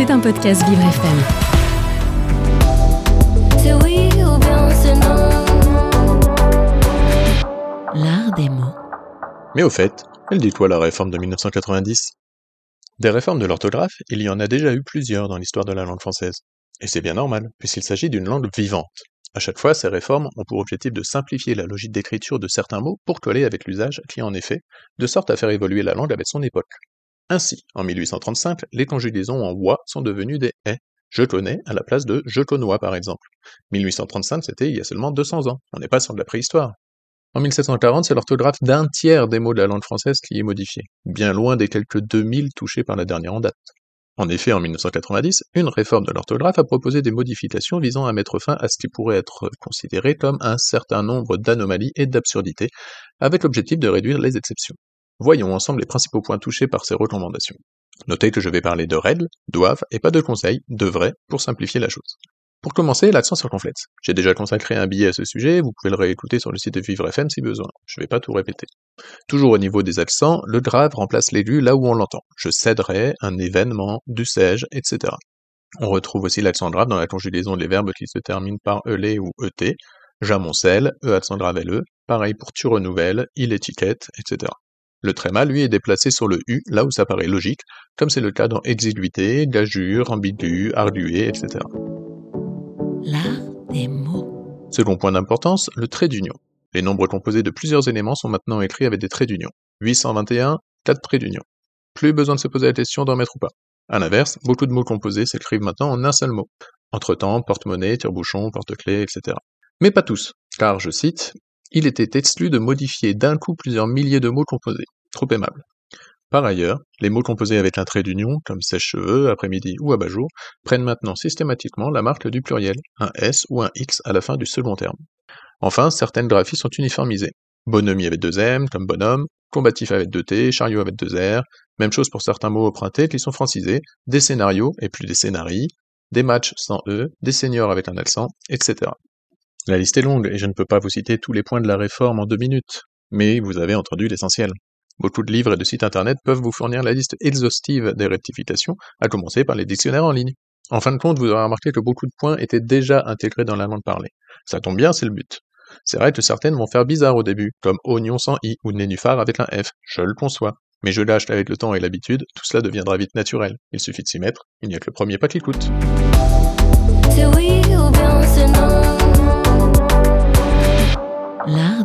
C'est un podcast Vivre FM. L'art des mots. Mais au fait, elle dit quoi la réforme de 1990 Des réformes de l'orthographe, il y en a déjà eu plusieurs dans l'histoire de la langue française. Et c'est bien normal, puisqu'il s'agit d'une langue vivante. À chaque fois, ces réformes ont pour objectif de simplifier la logique d'écriture de certains mots pour coller avec l'usage qui en est fait, de sorte à faire évoluer la langue avec son époque. Ainsi, en 1835, les conjugaisons en oie sont devenues des est. Je connais à la place de je connois par exemple. 1835, c'était il y a seulement 200 ans. On n'est pas sur de la préhistoire. En 1740, c'est l'orthographe d'un tiers des mots de la langue française qui est modifié, bien loin des quelques 2000 touchés par la dernière en date. En effet, en 1990, une réforme de l'orthographe a proposé des modifications visant à mettre fin à ce qui pourrait être considéré comme un certain nombre d'anomalies et d'absurdités, avec l'objectif de réduire les exceptions. Voyons ensemble les principaux points touchés par ces recommandations. Notez que je vais parler de règles, doivent, et pas de conseils, devraient, pour simplifier la chose. Pour commencer, l'accent circonflexe. J'ai déjà consacré un billet à ce sujet, vous pouvez le réécouter sur le site de Vivre FM si besoin, je vais pas tout répéter. Toujours au niveau des accents, le grave remplace l'aigu là où on l'entend. Je céderai, un événement, du sais etc. On retrouve aussi l'accent grave dans la conjugaison des verbes qui se terminent par elé ou et, j'amoncelle, e accent grave le, pareil pour tu renouvelles, il étiquette, etc. Le tréma, lui, est déplacé sur le U, là où ça paraît logique, comme c'est le cas dans exiguïté, gageure, ambigu, ardué, etc. L'art des mots. Second point d'importance, le trait d'union. Les nombres composés de plusieurs éléments sont maintenant écrits avec des traits d'union. 821, 4 traits d'union. Plus besoin de se poser la question d'en mettre ou pas. À l'inverse, beaucoup de mots composés s'écrivent maintenant en un seul mot. Entre-temps, porte-monnaie, tire-bouchon, porte-clés, etc. Mais pas tous, car, je cite, il était exclu de modifier d'un coup plusieurs milliers de mots composés. Trop aimable. Par ailleurs, les mots composés avec un trait d'union, comme sèche-cheveux, après-midi ou abat-jour, prennent maintenant systématiquement la marque du pluriel, un S ou un X à la fin du second terme. Enfin, certaines graphies sont uniformisées. Bonhomie avec deux M, comme bonhomme, combatif avec deux T, chariot avec deux R, même chose pour certains mots empruntés qui sont francisés, des scénarios et plus des scénarii, des matchs sans E, des seniors avec un accent, etc. La liste est longue et je ne peux pas vous citer tous les points de la réforme en deux minutes, mais vous avez entendu l'essentiel. Beaucoup de livres et de sites internet peuvent vous fournir la liste exhaustive des rectifications, à commencer par les dictionnaires en ligne. En fin de compte, vous aurez remarqué que beaucoup de points étaient déjà intégrés dans la langue parlée. Ça tombe bien, c'est le but. C'est vrai que certaines vont faire bizarre au début, comme oignon sans i ou nénuphar avec un f, je le conçois. Mais je lâche avec le temps et l'habitude, tout cela deviendra vite naturel. Il suffit de s'y mettre, il n'y a que le premier pas qui coûte.